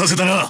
待たせたな。